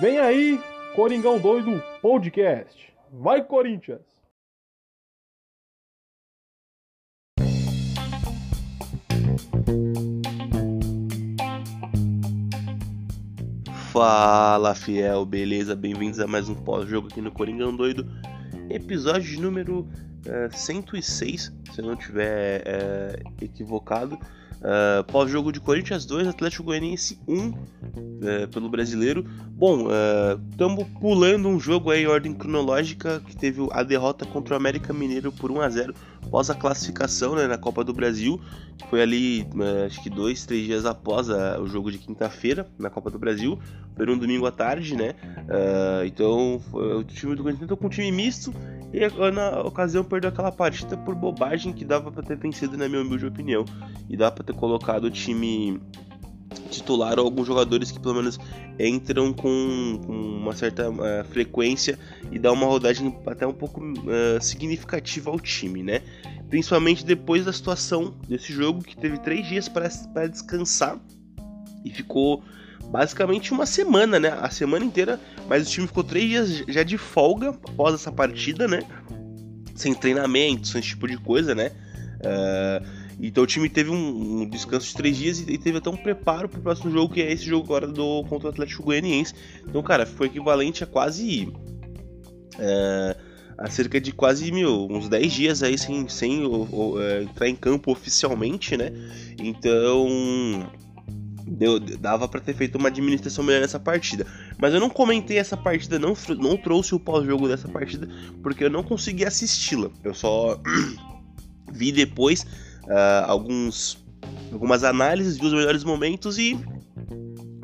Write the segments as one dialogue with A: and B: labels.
A: Vem aí, Coringão Doido Podcast. Vai, Corinthians!
B: Fala fiel, beleza? Bem-vindos a mais um pós-jogo aqui no Coringão Doido, episódio número uh, 106, se eu não estiver uh, equivocado. Uh, Pós-jogo de Corinthians 2, Atlético Goianiense 1 uh, pelo brasileiro. Bom, estamos uh, pulando um jogo aí em ordem cronológica que teve a derrota contra o América Mineiro por 1 a 0 após a classificação né, na Copa do Brasil, que foi ali acho que dois, três dias após a, o jogo de quinta-feira na Copa do Brasil, foi um domingo à tarde, né? então o time do Corinthians entrou com um time misto e na ocasião perdeu aquela partida por bobagem que dava para ter vencido, na minha humilde opinião. E dá para ter colocado o time titular ou alguns jogadores que pelo menos entram com, com uma certa uh, frequência e dá uma rodagem até um pouco uh, significativa ao time, né? Principalmente depois da situação desse jogo que teve três dias para descansar e ficou basicamente uma semana, né? A semana inteira, mas o time ficou três dias já de folga após essa partida, né? Sem treinamento, sem esse tipo de coisa, né? Uh, então o time teve um, um, descanso de três dias e teve até um preparo para o próximo jogo, que é esse jogo agora do contra o Atlético Goianiense. Então, cara, foi equivalente a quase. Uh, a cerca de quase mil, uns 10 dias aí sem, sem uh, entrar em campo oficialmente, né? Então deu, dava para ter feito uma administração melhor nessa partida. Mas eu não comentei essa partida, não, não trouxe o pós-jogo dessa partida, porque eu não consegui assisti-la. Eu só vi depois uh, alguns, algumas análises dos melhores momentos e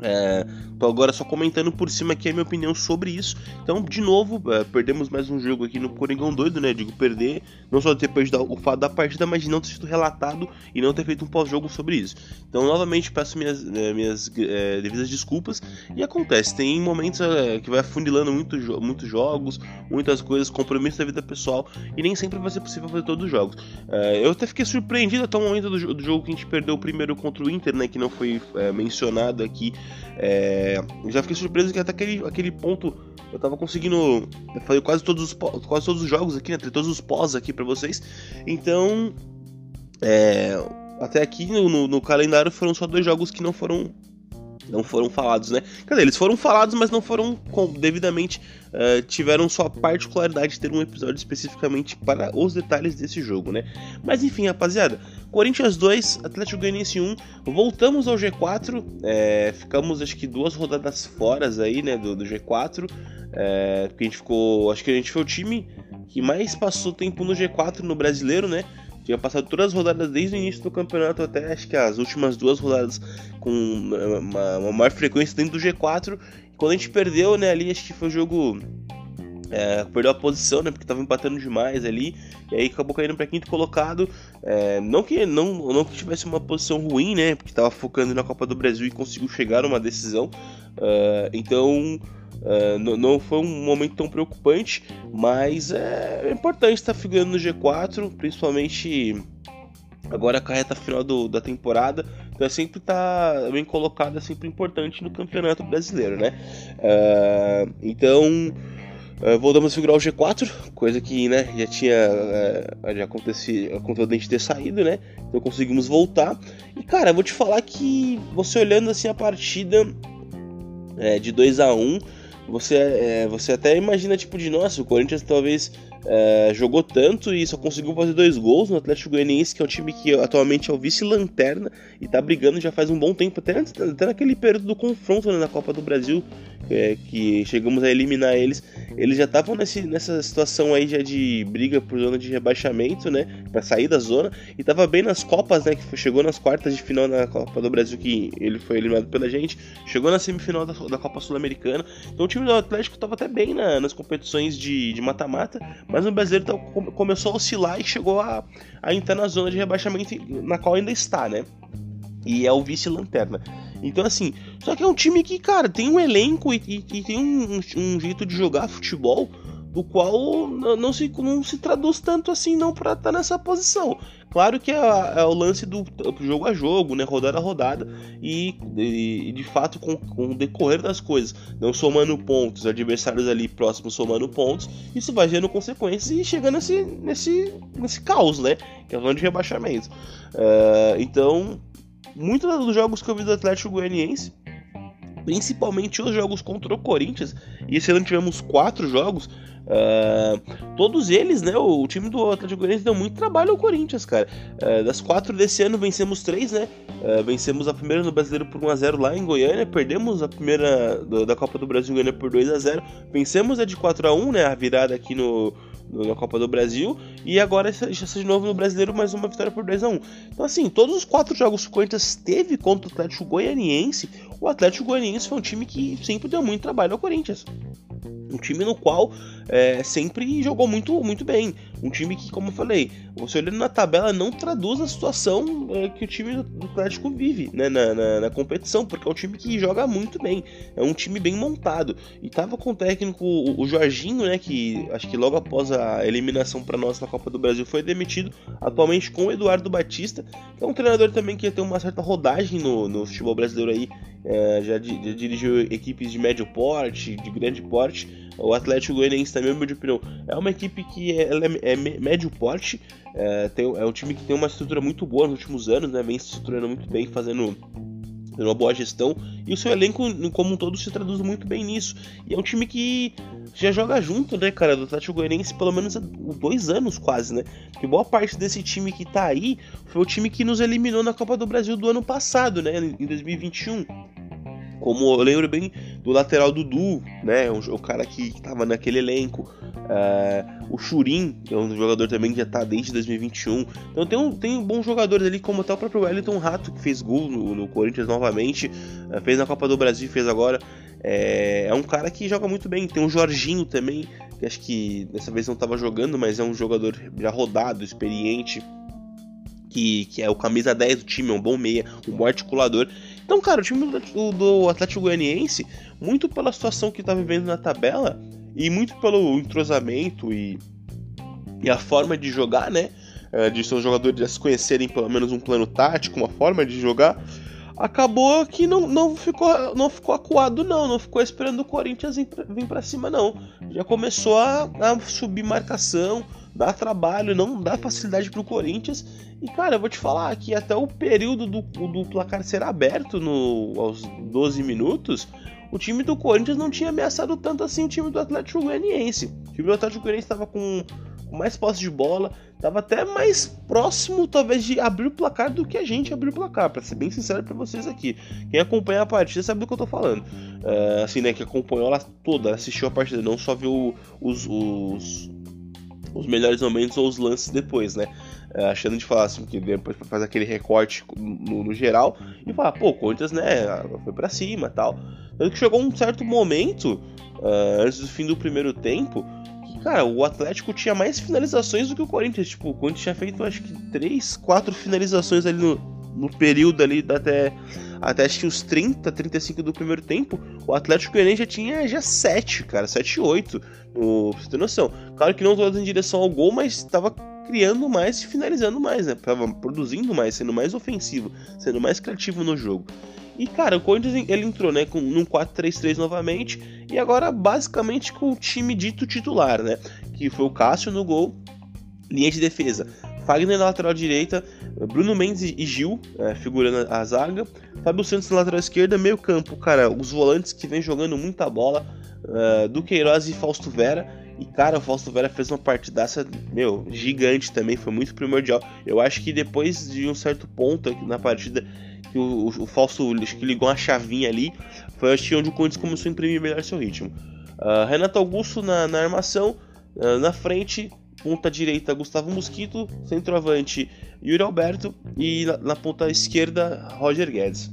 B: é, tô agora só comentando por cima aqui a minha opinião sobre isso. Então, de novo, é, perdemos mais um jogo aqui no Coringão doido, né? Digo perder, não só ter perdido o fato da partida, mas de não ter sido relatado e não ter feito um pós-jogo sobre isso. Então, novamente, peço minhas, é, minhas é, devidas desculpas. E acontece, tem momentos é, que vai afunilando muito, muitos jogos, muitas coisas, compromissos da vida pessoal, e nem sempre vai ser possível fazer todos os jogos. É, eu até fiquei surpreendido até o momento do, do, jogo que a gente perdeu o primeiro contra o Inter, né? Que não foi mencionado aqui. É, já fiquei surpreso que até aquele, aquele ponto eu tava conseguindo. Falei quase todos os, quase todos os jogos aqui, né? Todos os pós aqui para vocês. Então. É, até aqui no, no, no calendário foram só dois jogos que não foram não foram falados, né? Quer dizer, eles foram falados, mas não foram com, devidamente uh, tiveram sua particularidade de ter um episódio especificamente para os detalhes desse jogo, né? Mas enfim, rapaziada, Corinthians 2, Atlético Goianiense 1, voltamos ao G4, é, ficamos acho que duas rodadas fora aí, né, do, do G4, é, porque a gente ficou, acho que a gente foi o time que mais passou tempo no G4 no brasileiro, né? Tinha passado todas as rodadas desde o início do campeonato até acho que as últimas duas rodadas com uma, uma maior frequência dentro do G4. E quando a gente perdeu, né, ali acho que foi o jogo. É, perdeu a posição, né? Porque tava empatando demais ali. E aí acabou caindo para quinto colocado. É, não, que, não, não que tivesse uma posição ruim, né? Porque tava focando na Copa do Brasil e conseguiu chegar a uma decisão. Uh, então Uh, não foi um momento tão preocupante, mas é importante estar figurando no G4, principalmente agora a reta final do, da temporada. Então é sempre tá bem colocado, é sempre importante no Campeonato Brasileiro, né? Uh, então uh, voltamos a figurar o G4, coisa que né, já tinha já acontecido, aconteceu a gente ter saído, né? Então conseguimos voltar. E cara, vou te falar que você olhando assim a partida é, de 2 a 1 um, você, é, você até imagina, tipo, de nossa, o Corinthians talvez é, jogou tanto e só conseguiu fazer dois gols no Atlético Goianiense, que é um time que atualmente é o vice-lanterna e tá brigando já faz um bom tempo, até, até naquele período do confronto né, na Copa do Brasil, é, que chegamos a eliminar eles, eles já estavam nessa situação aí já de briga por zona de rebaixamento, né, para sair da zona, e tava bem nas Copas, né, que chegou nas quartas de final na Copa do Brasil, que ele foi eliminado pela gente, chegou na semifinal da, da Copa Sul-Americana, então time do Atlético tava até bem na, nas competições de mata-mata, mas o brasileiro tá, começou a oscilar e chegou a, a entrar na zona de rebaixamento na qual ainda está, né, e é o vice-lanterna. Então, assim, só que é um time que, cara, tem um elenco e, e, e tem um, um, jeito de jogar futebol do qual não se, não se traduz tanto assim não para estar tá nessa posição. Claro que é, é, o lance do jogo a jogo, né, rodada a rodada, e, e de fato com, com, o decorrer das coisas, não somando pontos, adversários ali próximos somando pontos, isso vai gerando consequências e chegando nesse, nesse, nesse caos, né, que é o de rebaixamento. Uh, então, muitos dos jogos que eu vi do Atlético Goianiense principalmente os jogos contra o Corinthians. E esse ano tivemos quatro jogos. Uh, todos eles, né? O, o, time do Atlético Goianiense deu muito trabalho ao Corinthians, cara. Uh, das quatro desse ano, vencemos três, né? Uh, vencemos a primeira no Brasileiro por 1x0 lá em Goiânia. Perdemos a primeira do, da Copa do Brasil em Goiânia por 2x0. Vencemos a de 4x1, né? A virada aqui no, na Copa do Brasil. E agora essa, de novo no Brasileiro, mais uma vitória por 2x1. Então, assim, todos os quatro jogos que o Corinthians teve contra o Atlético Goianiense, o Atlético Goianiense foi um time que sempre deu muito trabalho ao Corinthians. Um time no qual é, sempre jogou muito, muito bem. Um time que, como eu falei, você olhando na tabela não traduz a situação é, que o time do Atlético vive né, na, na, na, competição, porque é um time que joga muito bem. É um time bem montado. E tava com o técnico, o, o Jorginho, né, que acho que logo após a eliminação para nós na Copa do Brasil foi demitido, atualmente com o Eduardo Batista, que é um treinador também que tem uma certa rodagem no, no futebol brasileiro aí. É, já, já dirigiu equipes de médio porte, de grande porte o Atlético Goianiense também, meu opinião, é uma equipe que é, é, é médio porte, é, tem, é um time que tem uma estrutura muito boa nos últimos anos, né? Vem se estruturando muito bem, fazendo uma boa gestão e o seu elenco como um todo se traduz muito bem nisso. E é um time que já joga junto, né, cara, do Atlético Goianiense pelo menos há dois anos quase, né? Porque boa parte desse time que tá aí foi o time que nos eliminou na Copa do Brasil do ano passado, né, em 2021. Como eu lembro bem do lateral Dudu, né? O, o cara que, que tava naquele elenco. Uh, o Churin, é um jogador também que já tá desde 2021. Então tem, um, tem bons jogadores ali, como até o próprio Wellington Rato, que fez gol no, no Corinthians novamente, uh, fez na Copa do Brasil fez agora. É, é, um cara que joga muito bem. Tem o Jorginho também, que acho que dessa vez não estava jogando, mas é um jogador já rodado, experiente. Que, que é o camisa 10 do time, é um bom meia, um bom articulador. Então, cara, o time do, do Atlético Goianiense, muito pela situação que tá vivendo na tabela e muito pelo entrosamento e, e a forma de jogar, né? É, de seus jogadores já se conhecerem pelo menos um plano tático, uma forma de jogar, acabou que não, não, ficou, não ficou acuado, não. Não ficou esperando o Corinthians vir para cima, não. Já começou a, a subir marcação, dá trabalho, não dá facilidade pro Corinthians. E cara, eu vou te falar que até o período do, do placar ser aberto no, aos 12 minutos, o time do Corinthians não tinha ameaçado tanto assim o time do Atlético Goianiense. O time do Atlético Goianiense estava com, com mais posse de bola, estava até mais próximo talvez de abrir o placar do que a gente abrir o placar, para ser bem sincero para vocês aqui. Quem acompanha a partida sabe do que eu tô falando. Uh, assim, né, que acompanhou ela toda, assistiu a partida, não só viu os, os os melhores momentos ou os lances depois, né? É, achando de falar assim, que depois faz aquele recorte no, no, geral e falar, pô, Corinthians, né, foi para cima tal. Tanto que chegou um certo momento, uh, antes do fim do primeiro tempo, que, cara, o Atlético tinha mais finalizações do que o Corinthians. Tipo, o Corinthians tinha feito, acho que, três, quatro finalizações ali no, no período ali até até acho que os 30, 35 do primeiro tempo, o Atlético Goianiense já tinha já 7, cara, 7 e 8, no, pra você ter noção. Claro que não todas em direção ao gol, mas estava criando mais e finalizando mais, né? Tava produzindo mais, sendo mais ofensivo, sendo mais criativo no jogo. E cara, o Corinthians ele entrou, né, com num 4-3-3 novamente e agora basicamente com o time dito titular, né, que foi o Cássio no gol, linha de defesa. Fagner na lateral direita, Bruno Mendes e Gil é, figurando a zaga, Fábio Santos na lateral esquerda, meio campo, cara, os volantes que vem jogando muita bola, uh, Duqueiroz e Fausto Vera, e cara, o Fausto Vera fez uma partidaça, meu, gigante também, foi muito primordial. Eu acho que depois de um certo ponto na partida, que o, o, Fausto acho que ligou uma chavinha ali, foi acho onde o Corinthians começou a imprimir melhor seu ritmo. Uh, Renato Augusto na, na armação, uh, na frente, ponta direita Gustavo Mosquito, centroavante Yuri Alberto e na, na ponta esquerda Roger Guedes.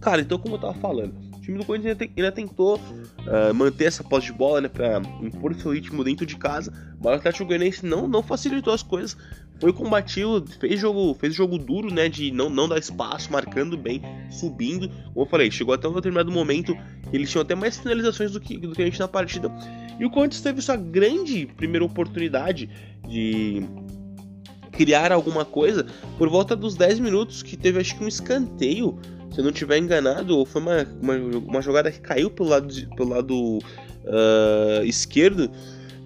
B: Cara, então como eu tava falando, o time do Corinthians ainda, tentou uh, manter essa posse de bola, né, para impor seu ritmo dentro de casa, mas o Atlético Goianiense não, não facilitou as coisas, foi combativo, fez jogo, fez jogo duro, né, de não, não dar espaço, marcando bem, subindo. Como eu falei, chegou até um determinado momento eles tinham até mais finalizações do que, do que a gente na partida. E o Corinthians teve sua grande primeira oportunidade de criar alguma coisa por volta dos 10 minutos, que teve acho que um escanteio, se eu não estiver enganado, ou foi uma, uma, uma, jogada que caiu pelo lado, pelo lado uh, esquerdo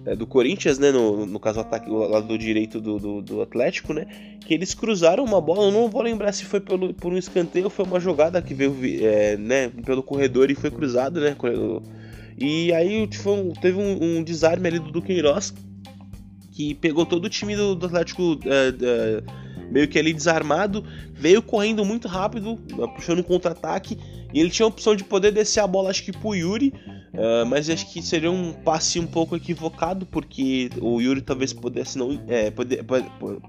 B: é, do Corinthians, né, no, no caso o ataque, o lado direito do, do, do, Atlético, né, que eles cruzaram uma bola, eu não vou lembrar se foi pelo, por um escanteio ou foi uma jogada que veio é, né, pelo corredor e foi cruzado, né, e aí tipo, teve um, um desarme ali do Duqueiroz que pegou todo o time do, do Atlético é, é, meio que ali desarmado, veio correndo muito rápido, puxando um contra-ataque, e ele tinha a opção de poder descer a bola, acho que pro Yuri, uh, mas acho que seria um passe um pouco equivocado, porque o Yuri talvez pudesse não. É, pode,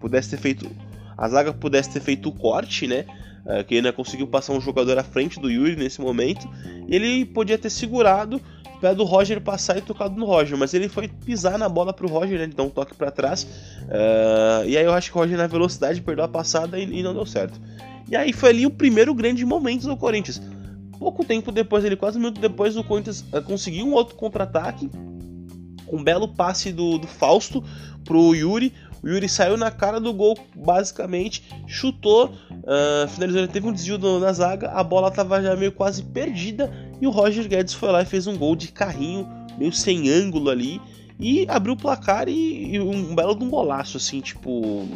B: pudesse ter feito. A zaga pudesse ter feito o corte, né? Uh, que ainda conseguiu passar um jogador à frente do Yuri nesse momento. E ele podia ter segurado pé do Roger passar e tocado no Roger, mas ele foi pisar na bola pro Roger, né? Ele dá um toque para trás. Uh, e aí eu acho que o Roger na velocidade perdeu a passada e, e, não deu certo. E aí foi ali o primeiro grande momento do Corinthians. Pouco tempo depois, ele quase um minuto depois, o Corinthians uh, conseguiu um outro contra-ataque. Com um belo passe do, do Fausto pro Yuri. O Yuri saiu na cara do gol, basicamente, chutou, uh, finalizou. Ele teve um desvio na zaga, a bola estava já meio quase perdida e o Roger Guedes foi lá e fez um gol de carrinho, meio sem ângulo ali. E abriu o placar e, e um belo de um golaço, assim, tipo,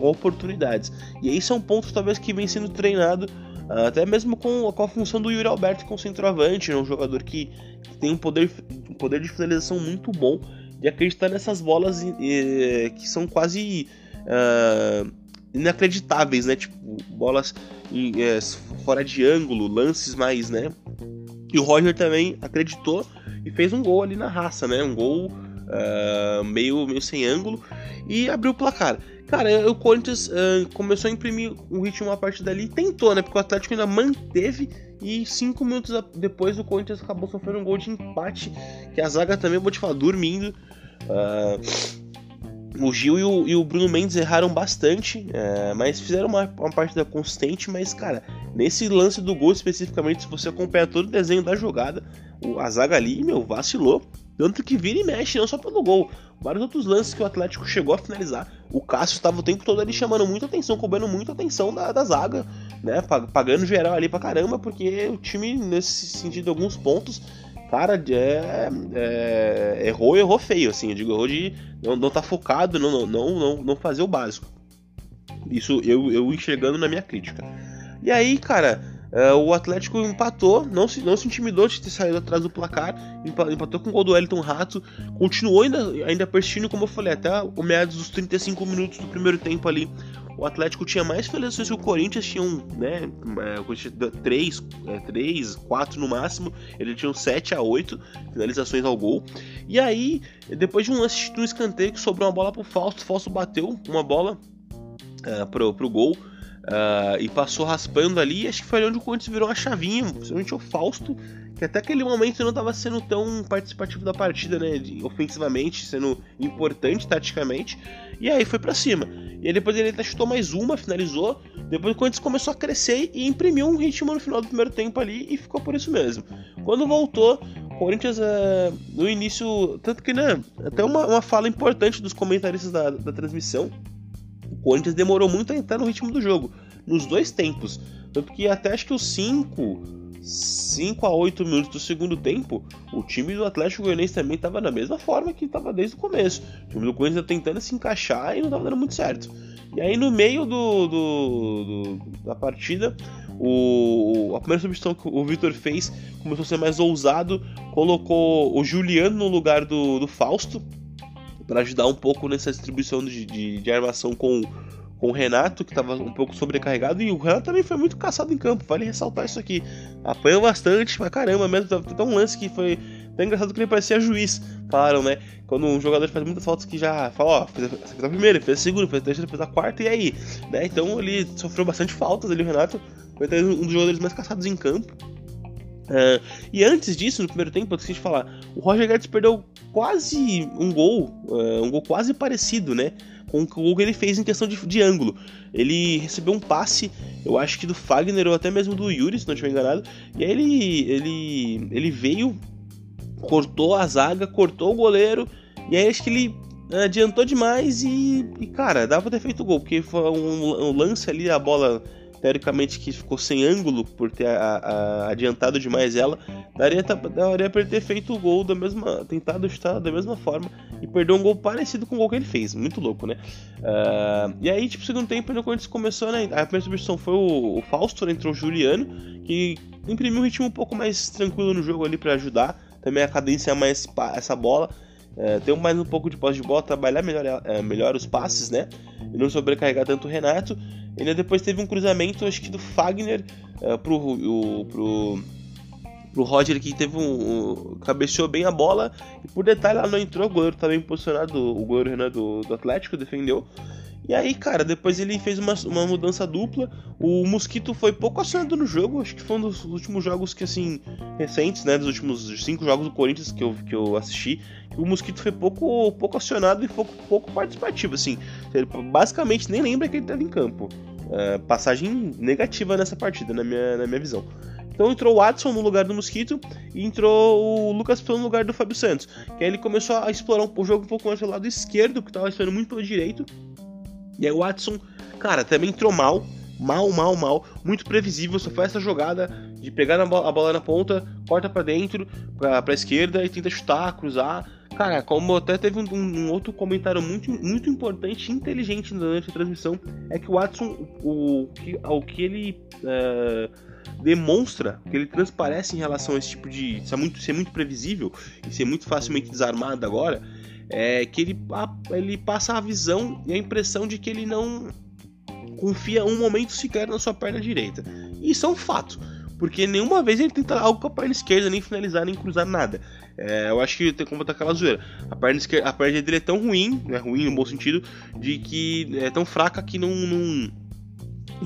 B: oportunidades. E esse é um ponto, talvez, que vem sendo treinado até mesmo com, com, a função do Yuri Alberto com centroavante, né? um jogador que, que, tem um poder, um poder de finalização muito bom, de acreditar nessas bolas que são quase uh, inacreditáveis, né? Tipo, bolas em, é, fora de ângulo, lances mais, né? E o Roger também acreditou e fez um gol ali na raça, né? Um gol uh, meio, meio sem ângulo e abriu o placar. Cara, o Corinthians uh, começou a imprimir o ritmo a partir dali e tentou, né? Porque o Atlético ainda manteve e cinco minutos depois o Corinthians acabou sofrendo um gol de empate que a zaga também, vou te falar, dormindo. Uh, o Gil e o, e o, Bruno Mendes erraram bastante, é, mas fizeram uma, uma, partida consistente. Mas, cara, nesse lance do gol especificamente, se você acompanhar todo o desenho da jogada, o, a zaga ali, meu, vacilou. Tanto que vira e mexe, não só pelo gol. Vários outros lances que o Atlético chegou a finalizar. O Cássio estava o tempo todo ali chamando muita atenção, cobrando muita atenção da, da zaga, né? Pagando geral ali pra caramba, porque o time, nesse sentido, alguns pontos, cara, é, é, errou, errou feio, assim. Eu digo, errou de não, não tá focado, não, não, não, não fazer o básico. Isso eu, eu enxergando na minha crítica. E aí, cara, uh, o Atlético empatou, não se, não se intimidou de ter saído atrás do placar, empatou com o gol do Wellington Rato, continuou ainda, ainda persistindo, como eu falei, até o meados dos 35 minutos do primeiro tempo ali o Atlético tinha mais finalizações que o Corinthians tinham, né? É, três, é, três, quatro no máximo. Ele tinha 7 a 8 finalizações ao gol. E aí, depois de um lance de um escanteio que sobrou uma bola pro Fausto, o Fausto bateu uma bola uh, pro, pro gol. Uh, e passou raspando ali, acho que foi onde o Corinthians virou uma chavinha, principalmente o Fausto, que até aquele momento não estava sendo tão participativo da partida, né, de, ofensivamente, sendo importante taticamente, e aí foi para cima. E aí depois ele até chutou mais uma, finalizou, depois o Corinthians começou a crescer e imprimiu um ritmo no final do primeiro tempo ali e ficou por isso mesmo. Quando voltou, o Corinthians uh, no início, tanto que né, até uma, uma fala importante dos comentaristas da, da transmissão, Corinthians demorou muito a entrar no ritmo do jogo, nos dois tempos. Tanto que até acho que os 5, 5 a 8 minutos do segundo tempo, o time do Atlético Goianiense também estava da mesma forma que estava desde o começo. O time do Corinthians tentando se encaixar e não estava dando muito certo. E aí no meio do, do, do da partida, o, a primeira substituição que o Vitor fez começou a ser mais ousado, colocou o Juliano no lugar do, do Fausto, para ajudar um pouco nessa distribuição de, de, de armação com, com o Renato, que estava um pouco sobrecarregado, e o Renato também foi muito caçado em campo, vale ressaltar isso aqui. Apanhou bastante, pra caramba mesmo, tem um lance que foi tão engraçado que ele parecia juiz, falaram, né? Quando um jogador faz muitas faltas que já fala, ó, fez a primeira, fez a segunda, fez a terceira, fez a quarta, e aí? Né? Então ele sofreu bastante faltas ali, o Renato foi um dos jogadores mais caçados em campo. Uh, e antes disso, no primeiro tempo, eu esqueci de falar, o Roger Guedes perdeu quase um gol, uh, um gol quase parecido, né? com o gol que ele fez em questão de, de ângulo. Ele recebeu um passe, eu acho que do Fagner ou até mesmo do Yuri, se não estiver enganado. E aí ele, ele, ele veio, cortou a zaga, cortou o goleiro. E aí acho que ele adiantou demais e, e cara, dava pra ter feito gol, porque foi um, um lance ali, a bola teoricamente que ficou sem ângulo por ter a, a, adiantado demais ela, daria, daria para ter feito o gol da mesma, tentado chutar da mesma forma e perdeu um gol parecido com o gol que ele fez, muito louco, né? Uh, e aí, tipo, segundo tempo, quando a começou, né? A primeira substituição foi o, o Fausto, né, entrou o Juliano, que imprimiu um ritmo um pouco mais tranquilo no jogo ali para ajudar, também a cadência mais essa bola. É, ter mais um pouco de posse de bola, trabalhar melhor, é, melhor os passes, né? E não sobrecarregar tanto o Renato. Ainda depois teve um cruzamento, acho que do Fagner é, pro, o, pro, pro Roger, que teve um, um, cabeceou bem a bola. E por detalhe, ela não entrou, o goleiro estava bem posicionado, o goleiro Renato do, do Atlético defendeu. E aí, cara, depois ele fez uma, uma mudança dupla. O Mosquito foi pouco acionado no jogo, acho que foi um dos últimos jogos que, assim, recentes, né? Dos últimos cinco jogos do Corinthians que eu, que eu assisti. O Mosquito foi pouco, pouco acionado e pouco, pouco participativo, assim. Ele basicamente nem lembra que ele estava em campo. É, passagem negativa nessa partida, na minha, na minha visão. Então entrou o Watson no lugar do Mosquito e entrou o Lucas Pão no lugar do Fábio Santos. Que aí ele começou a explorar o jogo um pouco mais pelo lado esquerdo, que estava esperando muito pelo direito. E aí o Watson, cara, também entrou mal. Mal, mal, mal. Muito previsível. Só faz essa jogada de pegar a bola, na ponta, corta para dentro, pra, pra esquerda e tenta chutar, cruzar. Cara, como até teve um, um, outro comentário muito, muito importante inteligente durante a transmissão, é que o Watson, o, o, o que ele é, demonstra, que ele transparece em relação a esse tipo de. ser muito, ser muito previsível e ser muito facilmente desarmado agora, é que ele, ele passa a visão e a impressão de que ele não confia um momento sequer na sua perna direita. E isso é um fato. Porque nenhuma vez ele tenta algo com a perna esquerda, nem finalizar, nem cruzar nada. É, eu acho que tem como botar aquela zoeira. A perna, esquerda, a perna dele é tão ruim, né, ruim no bom sentido, de que é tão fraca que não, não,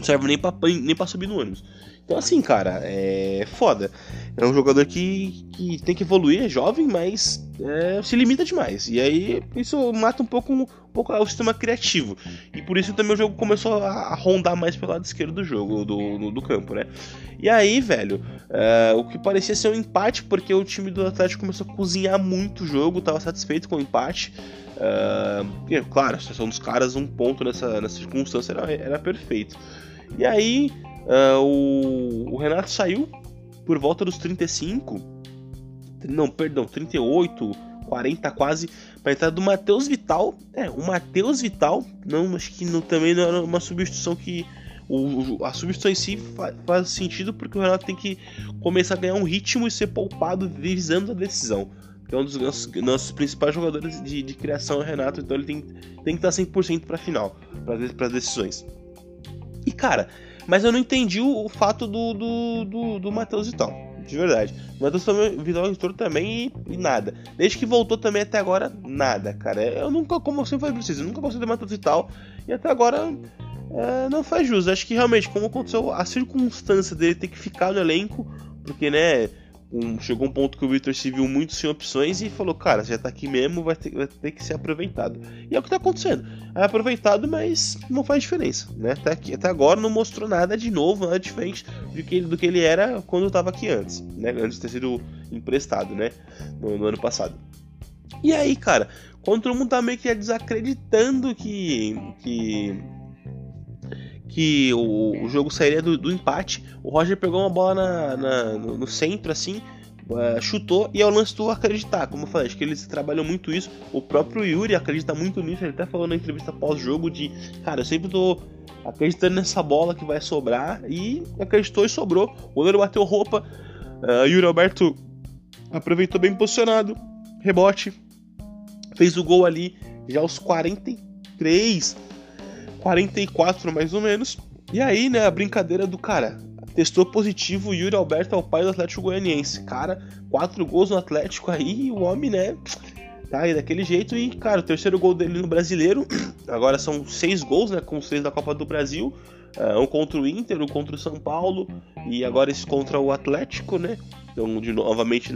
B: serve nem pra, nem pra subir no ônibus. Então, assim, cara, é foda. É um jogador que, que tem que evoluir, é jovem, mas é, se limita demais. E aí isso mata um pouco, um pouco o sistema criativo. E por isso também o jogo começou a, rondar mais pelo lado esquerdo do jogo, do, do campo, né? E aí, velho, é, o que parecia ser um empate, porque o time do Atlético começou a cozinhar muito o jogo, tava satisfeito com o empate. E, claro, a situação dos caras, um ponto nessa, nessa circunstância era, era perfeito. E aí, Uh, o, o, Renato saiu por volta dos 35, não, perdão, 38, 40 quase, para entrar do Matheus Vital. É, o Matheus Vital, não, acho que não, também não era uma substituição que. O, a substituição em si faz, faz sentido porque o Renato tem que começar a ganhar um ritmo e ser poupado visando a decisão é um dos nossos, nossos principais jogadores de, de, criação, é o Renato, então ele tem, tem que estar 100% para final, para as decisões. E cara, mas eu não entendi o, o fato do, do, do, do Matheus Vital. De verdade. O Matheus Vital entrou também e, e, nada. Desde que voltou também até agora, nada, cara. Eu nunca, como eu sempre falei pra vocês, eu nunca gostei do Matheus Vital. E até agora é, não faz jus. Acho que realmente, como aconteceu, a circunstância dele ter que ficar no elenco, porque, né um, chegou um ponto que o Victor se viu muito sem opções e falou, cara, já tá aqui mesmo, vai ter, vai ter que ser aproveitado. E é o que tá acontecendo. É aproveitado, mas não faz diferença, né? Até, aqui, até agora não mostrou nada de novo, nada diferente do que, do que ele era quando estava aqui antes, né? Antes de ter sido emprestado, né? No, no ano passado. E aí, cara, quando todo mundo tá meio que desacreditando que, que que o, o jogo sairia do, do, empate. O Roger pegou uma bola na, na no, no, centro, assim, uh, chutou e é o lance do acreditar. Como eu falei, acho que eles trabalham muito isso. O próprio Yuri acredita muito nisso. Ele até falou na entrevista pós-jogo de, cara, eu sempre tô acreditando nessa bola que vai sobrar e acreditou e sobrou. O goleiro bateu roupa. Uh, Yuri Alberto aproveitou bem posicionado, rebote, fez o gol ali já aos 43 44 mais ou menos. E aí, né, a brincadeira do cara. Testou positivo, Yuri Alberto é o pai do Atlético Goianiense. Cara, quatro gols no Atlético aí, o homem, né, tá aí daquele jeito. E, cara, o terceiro gol dele no brasileiro. Agora são seis gols, né, com três da Copa do Brasil. Uh, um contra o Inter, um contra o São Paulo e agora esse contra o Atlético, né? Então, de novamente,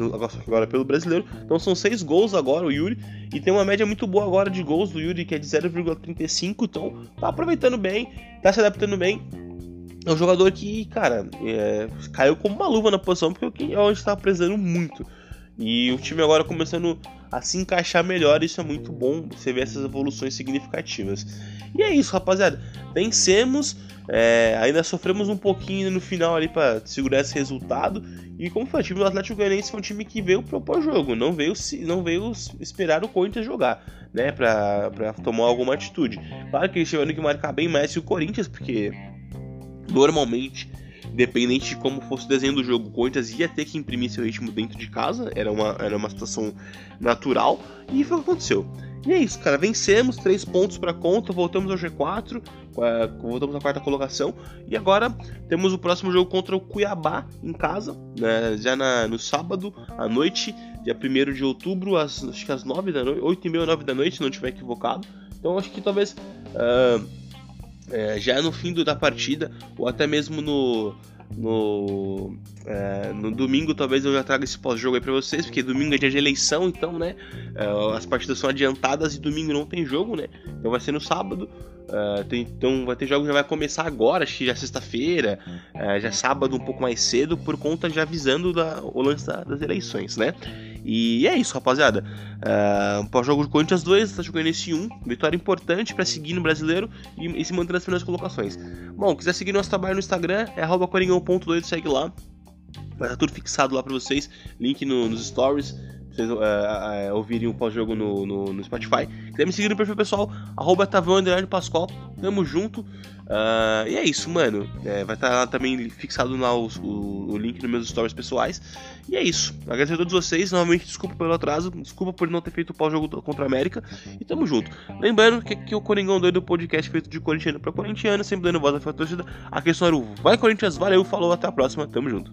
B: agora pelo brasileiro. Então, são seis gols agora, o Yuri. E tem uma média muito boa agora de gols do Yuri, que é de 0,35. Então, tá aproveitando bem, tá se adaptando bem. É um jogador que, cara, é, caiu como uma luva na posição, porque é onde estava precisando muito. E o time agora começando a se encaixar melhor, isso é muito bom, você vê essas evoluções significativas. E é isso, rapaziada. Vencemos, é, ainda sofremos um pouquinho no final ali para segurar esse resultado. E como foi, o time do Atlético Goianiense foi um time que veio propor jogo, não veio, não veio esperar o Corinthians jogar, né, pra tomar alguma atitude. Claro que eles tiveram que marcar bem mais que o Corinthians, porque normalmente independente de como fosse o desenho do jogo, o Corinthians ia ter que imprimir seu ritmo dentro de casa, era uma, era uma situação natural, e foi o que aconteceu. E é isso, cara, vencemos, três pontos para conta, voltamos ao G4, voltamos à quarta colocação, e agora temos o próximo jogo contra o Cuiabá em casa, né, já na, no sábado à noite, dia 1 de outubro, às, acho que às 9 da noite, 8 e meia, 9 da noite, se não estiver equivocado. Então acho que talvez. Uh, é, já no fim do, da partida, ou até mesmo no, no, é, no domingo talvez eu já traga esse pós-jogo aí pra vocês, porque domingo é dia de eleição, então, né, é, as partidas são adiantadas e domingo não tem jogo, né, então vai ser no sábado, tem, então vai ter jogo que já vai começar agora, acho que já é sexta-feira, é, já é sábado um pouco mais cedo, por conta já avisando da, o lance da, das eleições, né, e é isso, rapaziada. Uh, Pós-jogo de Corinthians 2, tá jogando esse 1. Vitória importante para seguir no brasileiro e, e, se manter nas primeiras colocações. Bom, quiser seguir nosso trabalho no Instagram, é coringão.2, segue lá. Vai estar tudo fixado lá para vocês. Link no, nos stories vocês uh, uh, ouvirem o pós-jogo no, no, no, Spotify. Quiser me seguir no perfil pessoal, arroba Tavão Pascoal. Tamo junto. Uh, e é isso, mano. É, vai estar tá também fixado lá o, o, link nos meus stories pessoais. E é isso. Agradeço a todos vocês. Novamente, desculpa pelo atraso. Desculpa por não ter feito o pós-jogo contra a América. E tamo junto. Lembrando que, que o Coringão Doido podcast feito de corintiano para corintiano, sempre dando voz à torcida. A questão era o Vai Corinthians, valeu, falou, até a próxima. Tamo junto.